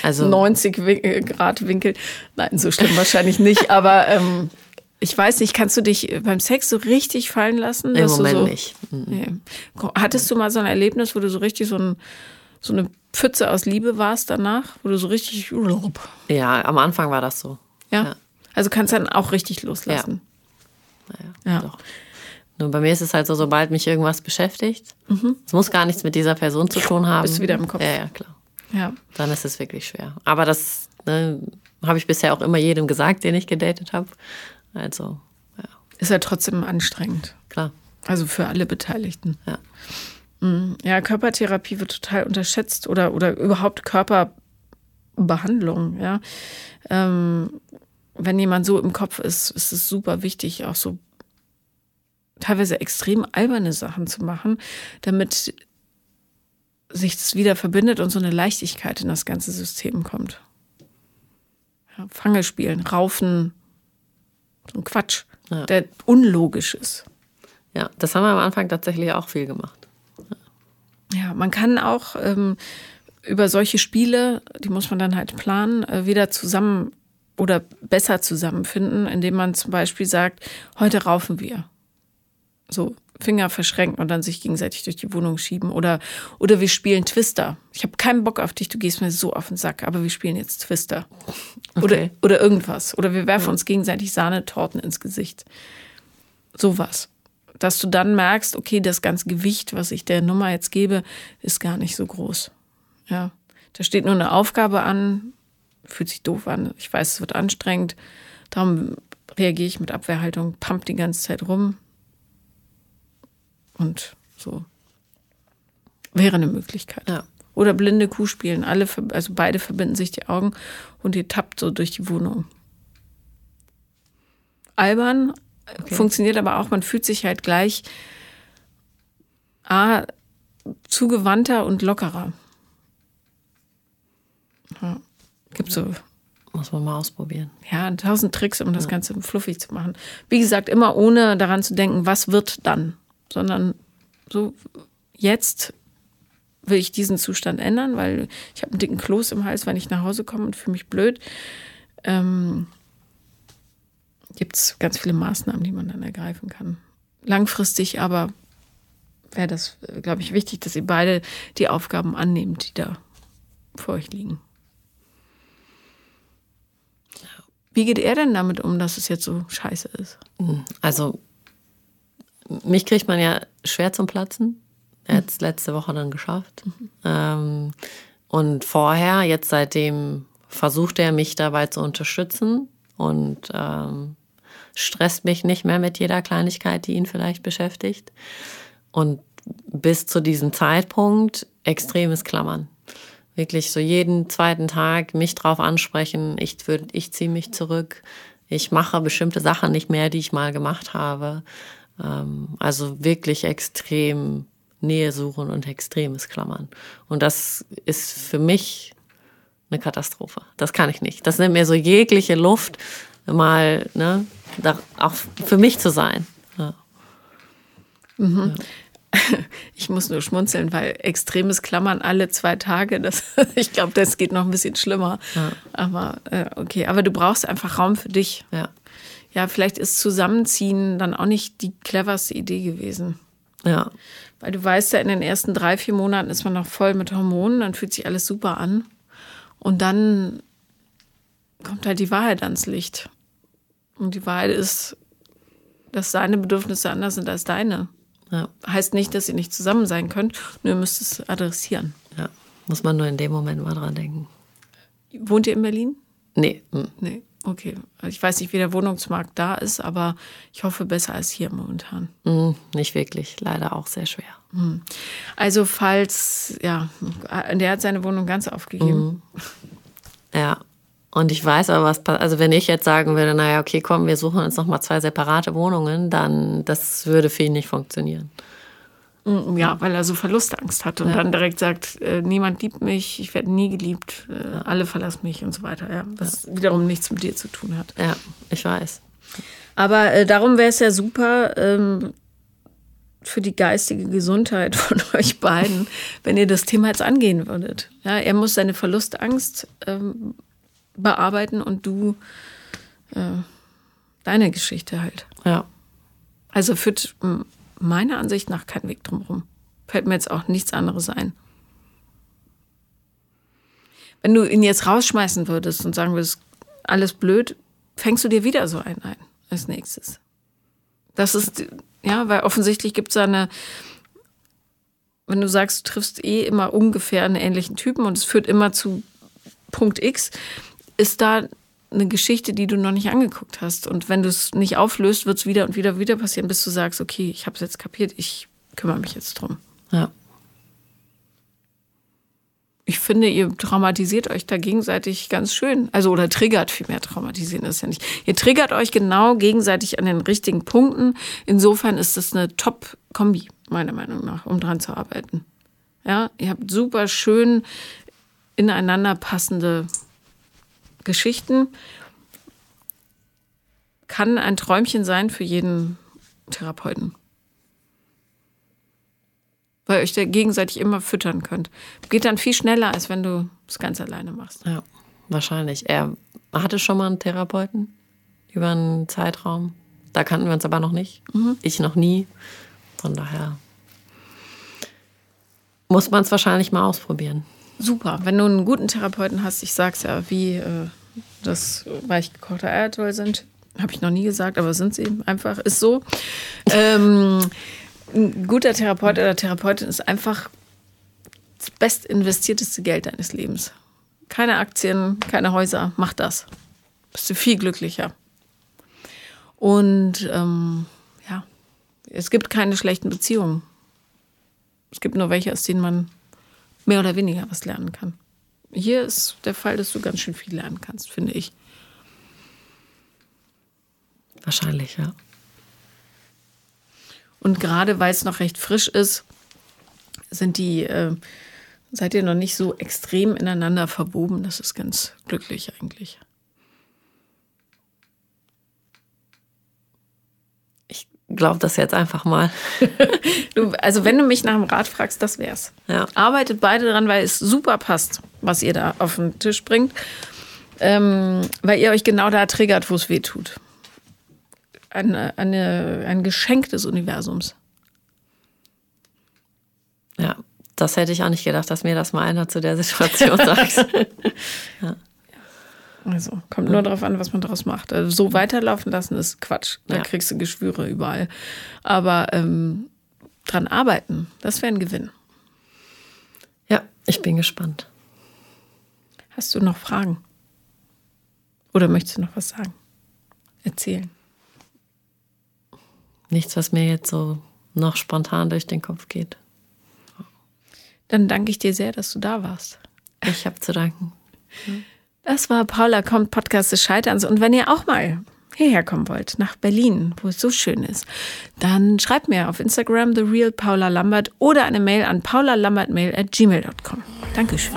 Also 90 Win- Grad Winkel. Nein, so schlimm wahrscheinlich nicht, aber ähm, ich weiß nicht, kannst du dich beim Sex so richtig fallen lassen? im Moment so, nicht. Mhm. Nee. Hattest du mal so ein Erlebnis, wo du so richtig so, ein, so eine Pfütze aus Liebe warst danach, wo du so richtig. Ja, am Anfang war das so. Ja. Ja. Also kannst dann auch richtig loslassen. Ja, Ja. doch. Nur bei mir ist es halt so, sobald mich irgendwas beschäftigt, es muss gar nichts mit dieser Person zu tun haben. Bist du wieder im Kopf. Ja, ja, klar. Ja. Dann ist es wirklich schwer. Aber das ne, habe ich bisher auch immer jedem gesagt, den ich gedatet habe. Also, ja, Ist ja trotzdem anstrengend. klar. Also für alle Beteiligten. Ja. Mhm. Ja, Körpertherapie wird total unterschätzt oder, oder überhaupt Körperbehandlung, ja. Ähm, wenn jemand so im Kopf ist, ist es super wichtig, auch so teilweise extrem alberne Sachen zu machen, damit sich das wieder verbindet und so eine Leichtigkeit in das ganze System kommt. Ja, Fange spielen, Raufen, so ein Quatsch, Ja. der unlogisch ist. Ja, das haben wir am Anfang tatsächlich auch viel gemacht. Ja, man kann auch ähm, über solche Spiele, die muss man dann halt planen, äh, wieder zusammen oder besser zusammenfinden, indem man zum Beispiel sagt, heute raufen wir. So, Finger verschränken und dann sich gegenseitig durch die Wohnung schieben. Oder, oder wir spielen Twister. Ich habe keinen Bock auf dich, du gehst mir so auf den Sack, aber wir spielen jetzt Twister. Oder, Okay. oder irgendwas. Oder wir werfen uns gegenseitig Sahnetorten ins Gesicht. Sowas. Dass du dann merkst, okay, das ganze Gewicht, was ich der Nummer jetzt gebe, ist gar nicht so groß. Ja. Da steht nur eine Aufgabe an, fühlt sich doof an. Ich weiß, es wird anstrengend. Darum reagiere ich mit Abwehrhaltung, pump die ganze Zeit rum. Und so. Wäre eine Möglichkeit. Ja. Oder blinde Kuh spielen. Alle, also beide verbinden sich die Augen und ihr tappt so durch die Wohnung. Albern funktioniert aber auch, man fühlt sich halt gleich A, zugewandter und lockerer. Ja. Gibt so Muss man mal ausprobieren. ja, tausend Tricks, um das Ganze fluffig zu machen. Wie gesagt, immer ohne daran zu denken, was wird dann, sondern so jetzt will ich diesen Zustand ändern, weil ich habe einen dicken Kloß im Hals, wenn ich nach Hause komme und fühle mich blöd. Ähm, Gibt es ganz viele Maßnahmen, die man dann ergreifen kann. Langfristig aber wäre das, glaube ich, wichtig, dass ihr beide die Aufgaben annehmt, die da vor euch liegen. Wie geht er denn damit um, dass es jetzt so scheiße ist? Also, mich kriegt man ja schwer zum Platzen. Er hat es letzte Woche dann geschafft. Ähm, und vorher, jetzt seitdem, versucht er mich dabei zu unterstützen und ähm, stresst mich nicht mehr mit jeder Kleinigkeit, die ihn vielleicht beschäftigt. Und bis zu diesem Zeitpunkt extremes Klammern. Wirklich so jeden zweiten Tag mich drauf ansprechen, ich, ich ziehe mich zurück, ich mache bestimmte Sachen nicht mehr, die ich mal gemacht habe. Ähm, also wirklich extrem Nähe suchen und extremes Klammern. Und das ist für mich eine Katastrophe. Das kann ich nicht. Das nimmt mir so jegliche Luft, mal ne, auch für mich zu sein. Ja. Ich muss nur schmunzeln, weil extremes Klammern alle zwei Tage, das, ich glaube, das geht noch ein bisschen schlimmer. Aber äh, okay, aber du brauchst einfach Raum für dich. Ja. Ja, vielleicht ist Zusammenziehen dann auch nicht die cleverste Idee gewesen. Ja. Weil du weißt ja, in den ersten drei, vier Monaten ist man noch voll mit Hormonen, dann fühlt sich alles super an. Und dann kommt halt die Wahrheit ans Licht. Und die Wahrheit ist, dass seine Bedürfnisse anders sind als deine. Ja. Heißt nicht, dass ihr nicht zusammen sein könnt, nur ihr müsst es adressieren. ja. Muss man nur in dem Moment mal dran denken. Wohnt ihr in Berlin? Nee. hm. Nee, okay. Ich weiß nicht, wie der Wohnungsmarkt da ist, aber ich hoffe besser als hier momentan. Hm, Nicht wirklich. Leider auch sehr schwer. Also falls, ja, der hat seine Wohnung ganz aufgegeben. Ja. Und ich weiß aber, was pa- also wenn ich jetzt sagen würde, naja, okay, komm, wir suchen uns nochmal zwei separate Wohnungen, dann das würde für ihn nicht funktionieren. Mhm. Ja, weil er so Verlustangst hat und dann direkt sagt, äh, niemand liebt mich, ich werde nie geliebt, äh, alle verlassen mich und so weiter. Ja, was wiederum nichts mit dir zu tun hat. Ja, ich weiß. Aber äh, darum wäre es ja super ähm, für die geistige Gesundheit von euch beiden, wenn ihr das Thema jetzt angehen würdet. Ja, er muss seine Verlustangst ähm, bearbeiten und du äh, deine Geschichte halt. Ja. Also führt meiner Ansicht nach kein Weg drumherum. Fällt mir jetzt auch nichts anderes ein. Wenn du ihn jetzt rausschmeißen würdest und sagen würdest, alles blöd, fängst du dir wieder so einen ein als nächstes. Das ist, ja, weil offensichtlich gibt es da eine, wenn du sagst, du triffst eh immer ungefähr einen ähnlichen Typen und es führt immer zu Punkt X, ist da eine Geschichte, die du noch nicht angeguckt hast. Und wenn du es nicht auflöst, wird es wieder und wieder wieder passieren, bis du sagst, okay, ich habe es jetzt kapiert, ich kümmere mich jetzt drum. Ja. Ich finde, ihr traumatisiert euch da gegenseitig ganz schön. Also, oder triggert vielmehr, traumatisieren ist ja nicht. Ihr triggert euch genau gegenseitig an den richtigen Punkten. Insofern ist das eine Top-Kombi, meiner Meinung nach, um dran zu arbeiten. Ja, ihr habt super schön ineinander passende Geschichten. Kann ein Träumchen sein für jeden Therapeuten. Weil ihr euch da gegenseitig immer füttern könnt. Geht dann viel schneller, als wenn du es ganz alleine machst. Ja, wahrscheinlich. Er hatte schon mal einen Therapeuten über einen Zeitraum. Da kannten wir uns aber noch nicht. Ich noch nie. Von daher muss man es wahrscheinlich mal ausprobieren. Super, wenn du einen guten Therapeuten hast, ich sag's ja, wie äh, das weichgekochte Eier toll sind, habe ich noch nie gesagt, aber sind sie einfach, ist so. Ähm, ein guter Therapeut oder Therapeutin ist einfach das best investierteste Geld deines Lebens. Keine Aktien, keine Häuser, mach das. Bist du viel glücklicher. Und ähm, ja, es gibt keine schlechten Beziehungen. Es gibt nur welche, aus denen man mehr oder weniger was lernen kann. Hier ist der Fall, dass du ganz schön viel lernen kannst, finde ich. Wahrscheinlich, ja. Und gerade weil es noch recht frisch ist, sind die, äh, seid ihr noch nicht so extrem ineinander verwoben. Das ist ganz glücklich eigentlich. Ich glaube das jetzt einfach mal. Du, also wenn du mich nach dem Rat fragst, das wär's. Ja. Arbeitet beide dran, weil es super passt, was ihr da auf den Tisch bringt. Ähm, weil ihr euch genau da triggert, wo es weh tut. Eine, eine, ein Geschenk des Universums. Ja, das hätte ich auch nicht gedacht, dass mir das mal einer zu der Situation sagt. Also kommt nur darauf an, was man daraus macht. Also, so weiterlaufen lassen ist Quatsch. Da Ja. kriegst du Geschwüre überall. Aber ähm, dran arbeiten, das wäre ein Gewinn. ja, ich bin gespannt. Hast du noch Fragen? Oder möchtest du noch was sagen? Erzählen. Nichts, was mir jetzt so noch spontan durch den Kopf geht. Dann danke ich dir sehr, dass du da warst. Ich habe zu danken. Das war Paula kommt Podcast des Scheiterns. Und wenn ihr auch mal hierher kommen wollt, nach Berlin, wo es so schön ist, dann schreibt mir auf Instagram The Real Paula Lambert oder eine Mail an paulalambertmail at gmail.com. Dankeschön.